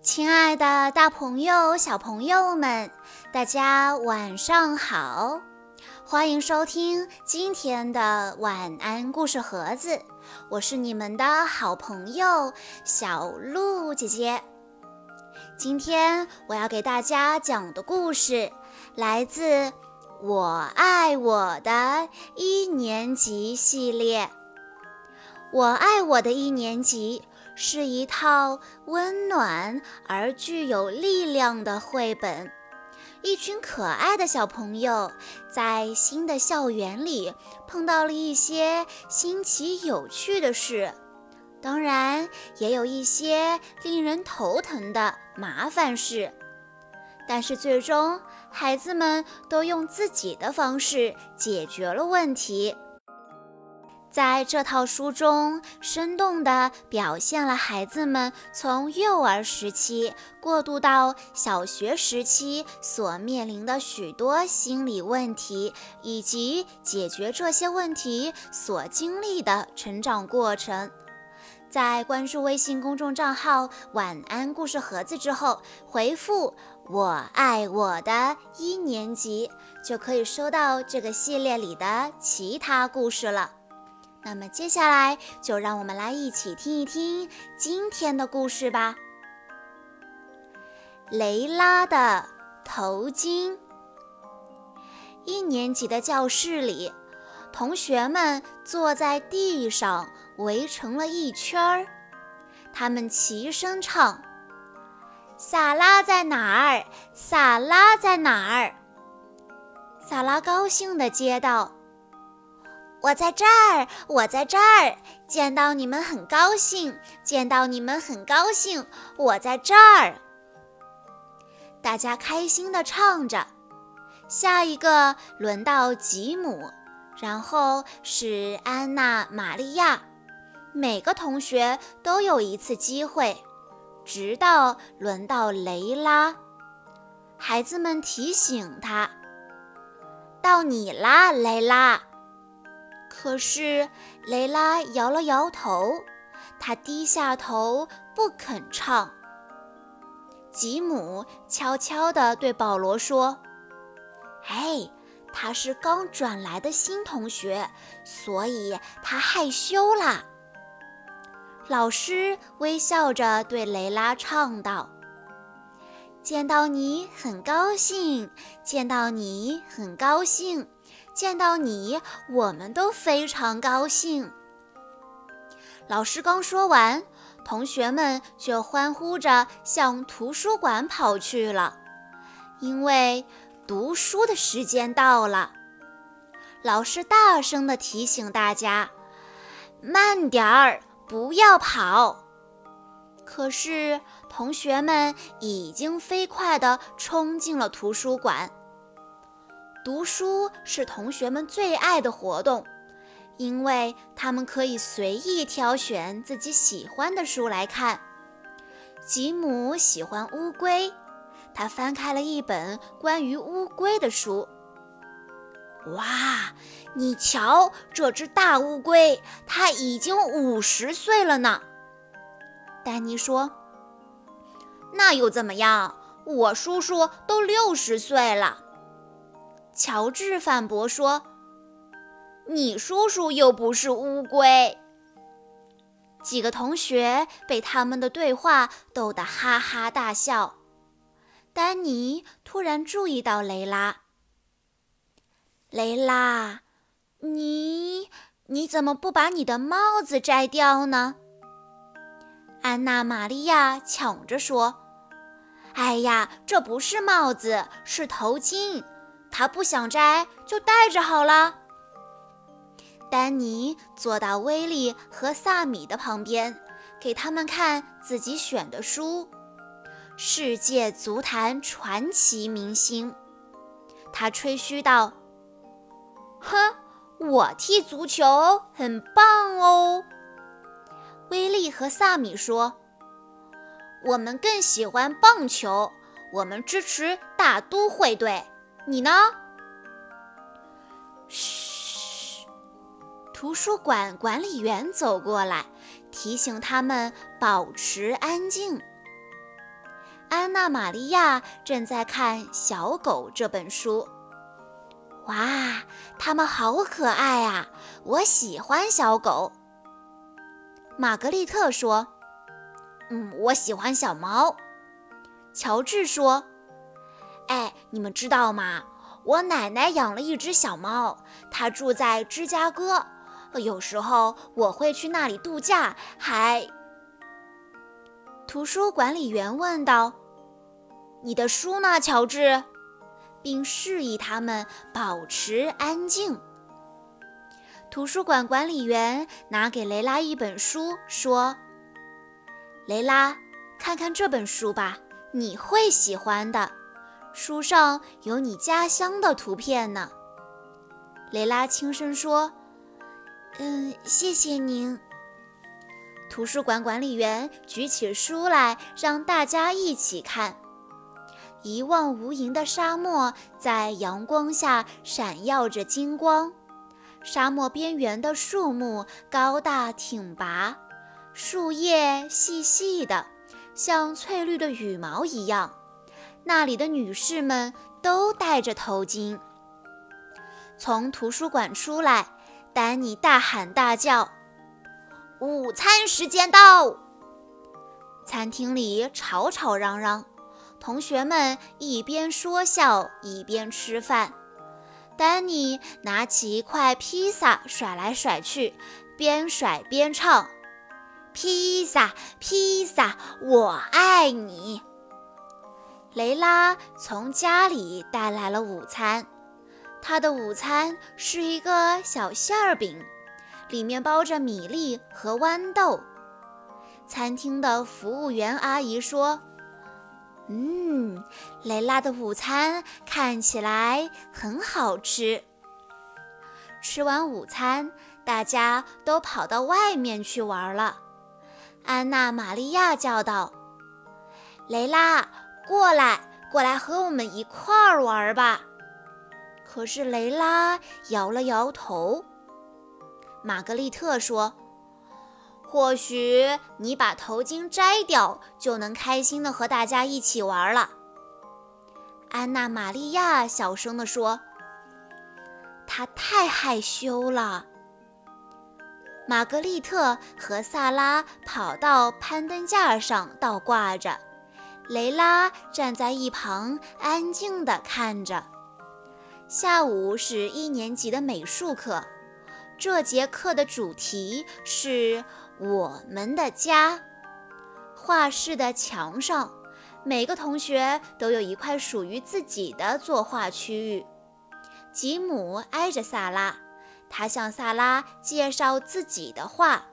亲爱的，大朋友、小朋友们，大家晚上好！欢迎收听今天的晚安故事盒子，我是你们的好朋友小鹿姐姐。今天我要给大家讲的故事来自《我爱我的一年级》系列，《我爱我的一年级》。是一套温暖而具有力量的绘本。一群可爱的小朋友在新的校园里碰到了一些新奇有趣的事，当然也有一些令人头疼的麻烦事。但是最终，孩子们都用自己的方式解决了问题。在这套书中，生动地表现了孩子们从幼儿时期过渡到小学时期所面临的许多心理问题，以及解决这些问题所经历的成长过程。在关注微信公众账号“晚安故事盒子”之后，回复“我爱我的一年级”，就可以收到这个系列里的其他故事了。那么接下来就让我们来一起听一听今天的故事吧。雷拉的头巾。一年级的教室里，同学们坐在地上围成了一圈儿，他们齐声唱：“萨拉在哪儿？萨拉在哪儿？”萨拉高兴地接道。我在这儿，我在这儿，见到你们很高兴，见到你们很高兴，我在这儿。大家开心地唱着。下一个轮到吉姆，然后是安娜、玛利亚。每个同学都有一次机会，直到轮到雷拉。孩子们提醒他：“到你啦，雷拉。”可是，雷拉摇了摇头，她低下头不肯唱。吉姆悄悄地对保罗说：“哎，他是刚转来的新同学，所以他害羞啦。”老师微笑着对雷拉唱道：“见到你很高兴，见到你很高兴。”见到你，我们都非常高兴。老师刚说完，同学们就欢呼着向图书馆跑去了，因为读书的时间到了。老师大声地提醒大家：“慢点儿，不要跑。”可是同学们已经飞快地冲进了图书馆。读书是同学们最爱的活动，因为他们可以随意挑选自己喜欢的书来看。吉姆喜欢乌龟，他翻开了一本关于乌龟的书。哇，你瞧，这只大乌龟，它已经五十岁了呢。丹尼说：“那又怎么样？我叔叔都六十岁了。”乔治反驳说：“你叔叔又不是乌龟。”几个同学被他们的对话逗得哈哈大笑。丹尼突然注意到雷拉：“雷拉，你你怎么不把你的帽子摘掉呢？”安娜、玛利亚抢着说：“哎呀，这不是帽子，是头巾。”他不想摘，就戴着好了。丹尼坐到威利和萨米的旁边，给他们看自己选的书《世界足坛传奇明星》。他吹嘘道：“哼，我踢足球很棒哦。”威利和萨米说：“我们更喜欢棒球，我们支持大都会队。”你呢？嘘！图书馆管理员走过来，提醒他们保持安静。安娜玛利亚正在看《小狗》这本书。哇，它们好可爱啊！我喜欢小狗。玛格丽特说：“嗯，我喜欢小猫。”乔治说：“哎，你们知道吗？我奶奶养了一只小猫，它住在芝加哥。有时候我会去那里度假，还……”图书管理员问道：“你的书呢，乔治？”并示意他们保持安静。图书馆管理员拿给雷拉一本书，说：“雷拉，看看这本书吧，你会喜欢的。书上有你家乡的图片呢。”雷拉轻声说：“嗯，谢谢您。”图书馆管理员举起书来，让大家一起看。一望无垠的沙漠在阳光下闪耀着金光，沙漠边缘的树木高大挺拔，树叶细细的，像翠绿的羽毛一样。那里的女士们都戴着头巾。从图书馆出来，丹尼大喊大叫：“午餐时间到！”餐厅里吵吵嚷嚷。同学们一边说笑一边吃饭。丹尼拿起一块披萨甩来甩去，边甩边唱：“披萨，披萨，我爱你。”雷拉从家里带来了午餐，她的午餐是一个小馅儿饼，里面包着米粒和豌豆。餐厅的服务员阿姨说。嗯，雷拉的午餐看起来很好吃。吃完午餐，大家都跑到外面去玩了。安娜·玛利亚叫道：“雷拉，过来，过来和我们一块儿玩吧。”可是雷拉摇了摇头。玛格丽特说。或许你把头巾摘掉，就能开心的和大家一起玩了。”安娜·玛利亚小声地说。“她太害羞了。”玛格丽特和萨拉跑到攀登架上倒挂着，雷拉站在一旁安静地看着。下午是一年级的美术课，这节课的主题是。我们的家，画室的墙上，每个同学都有一块属于自己的作画区域。吉姆挨着萨拉，他向萨拉介绍自己的画：“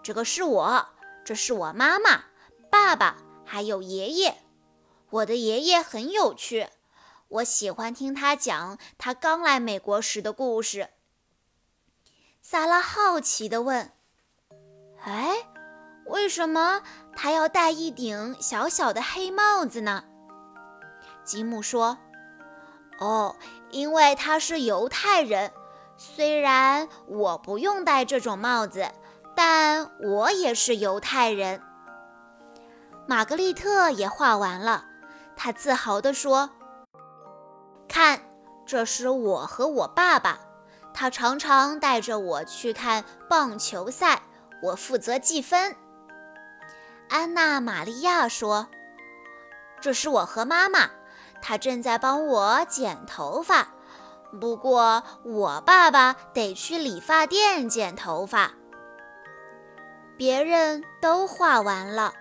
这个是我，这是我妈妈、爸爸，还有爷爷。我的爷爷很有趣，我喜欢听他讲他刚来美国时的故事。”萨拉好奇地问。哎，为什么他要戴一顶小小的黑帽子呢？吉姆说：“哦，因为他是犹太人。虽然我不用戴这种帽子，但我也是犹太人。”玛格丽特也画完了，她自豪地说：“看，这是我和我爸爸，他常常带着我去看棒球赛。”我负责计分。安娜·玛利亚说：“这是我和妈妈，她正在帮我剪头发。不过我爸爸得去理发店剪头发。”别人都画完了，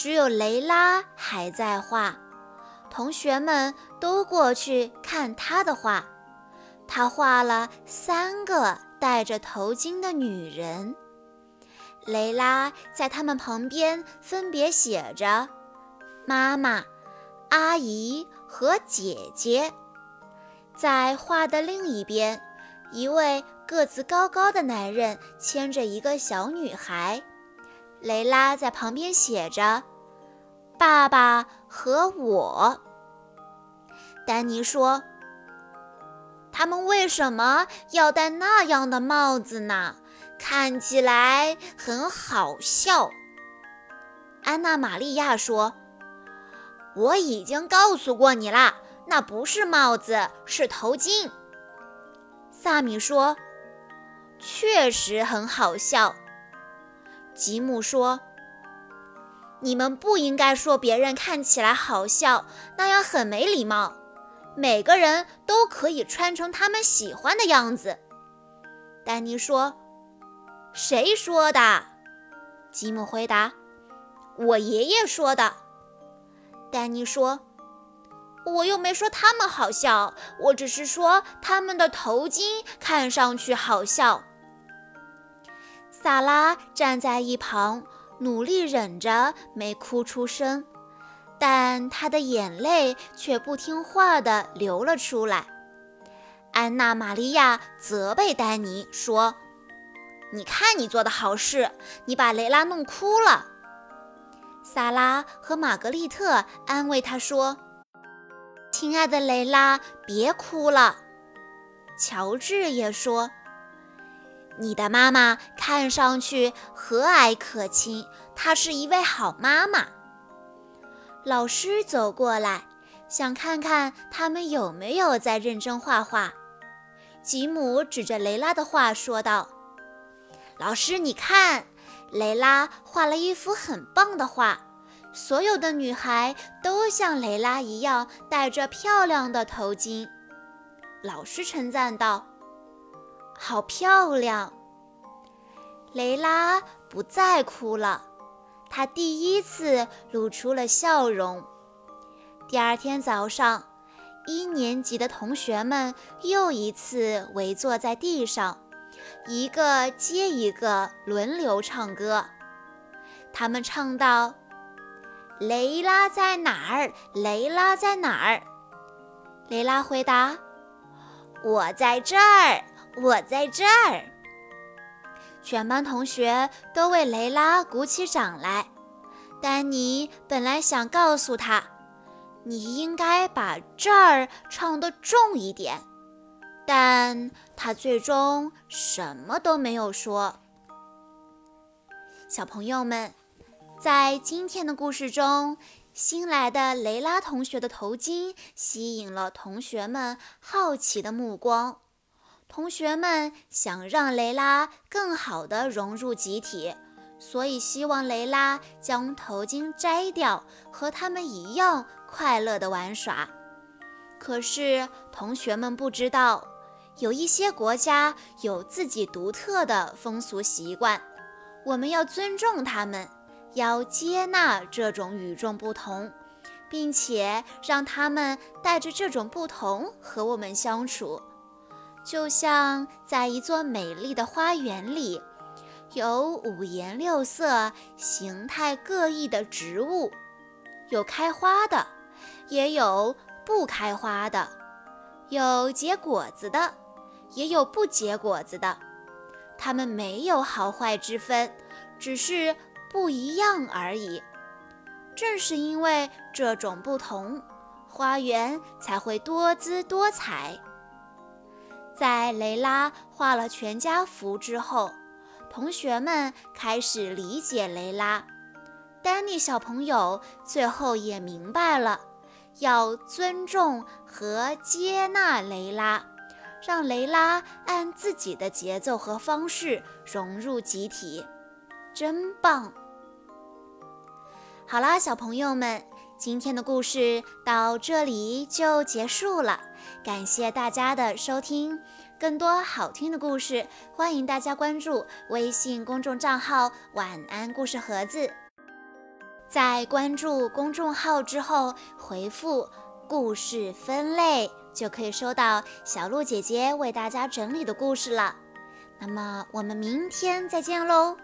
只有雷拉还在画。同学们都过去看她的画。她画了三个戴着头巾的女人。雷拉在他们旁边分别写着“妈妈”“阿姨”和“姐姐”。在画的另一边，一位个子高高的男人牵着一个小女孩。雷拉在旁边写着“爸爸和我”。丹尼说：“他们为什么要戴那样的帽子呢？”看起来很好笑，安娜·玛利亚说：“我已经告诉过你啦，那不是帽子，是头巾。萨米说：“确实很好笑。”吉姆说：“你们不应该说别人看起来好笑，那样很没礼貌。每个人都可以穿成他们喜欢的样子。”丹尼说：“谁说的？”吉姆回答：“我爷爷说的。”丹尼说：“我又没说他们好笑，我只是说他们的头巾看上去好笑。”萨拉站在一旁，努力忍着没哭出声，但她的眼泪却不听话地流了出来。安娜·玛利亚责备丹尼说：“你看你做的好事，你把雷拉弄哭了。”萨拉和玛格丽特安慰她说：“亲爱的雷拉，别哭了。”乔治也说：“你的妈妈看上去和蔼可亲，她是一位好妈妈。”老师走过来，想看看他们有没有在认真画画。吉姆指着雷拉的画说道：“老师，你看。”雷拉画了一幅很棒的画，所有的女孩都像雷拉一样戴着漂亮的头巾。老师称赞道：“好漂亮！”雷拉不再哭了，她第一次露出了笑容。第二天早上，一年级的同学们又一次围坐在地上。一个接一个轮流唱歌，他们唱道：“雷拉在哪儿？雷拉在哪儿？”雷拉回答：“我在这儿，我在这儿。”全班同学都为雷拉鼓起掌来。丹尼本来想告诉他：“你应该把这儿唱得重一点。”但他最终什么都没有说。小朋友们，在今天的故事中，新来的雷拉同学的头巾吸引了同学们好奇的目光。同学们想让雷拉更好地融入集体，所以希望雷拉将头巾摘掉，和他们一样快乐地玩耍。可是，同学们不知道。有一些国家有自己独特的风俗习惯，我们要尊重他们，要接纳这种与众不同，并且让他们带着这种不同和我们相处。就像在一座美丽的花园里，有五颜六色、形态各异的植物，有开花的，也有不开花的，有结果子的。也有不结果子的，它们没有好坏之分，只是不一样而已。正是因为这种不同，花园才会多姿多彩。在雷拉画了全家福之后，同学们开始理解雷拉。丹尼小朋友最后也明白了，要尊重和接纳雷拉。让雷拉按自己的节奏和方式融入集体，真棒！好啦，小朋友们，今天的故事到这里就结束了。感谢大家的收听，更多好听的故事，欢迎大家关注微信公众账号“晚安故事盒子”。在关注公众号之后，回复“故事分类”。就可以收到小鹿姐姐为大家整理的故事了。那么我们明天再见喽。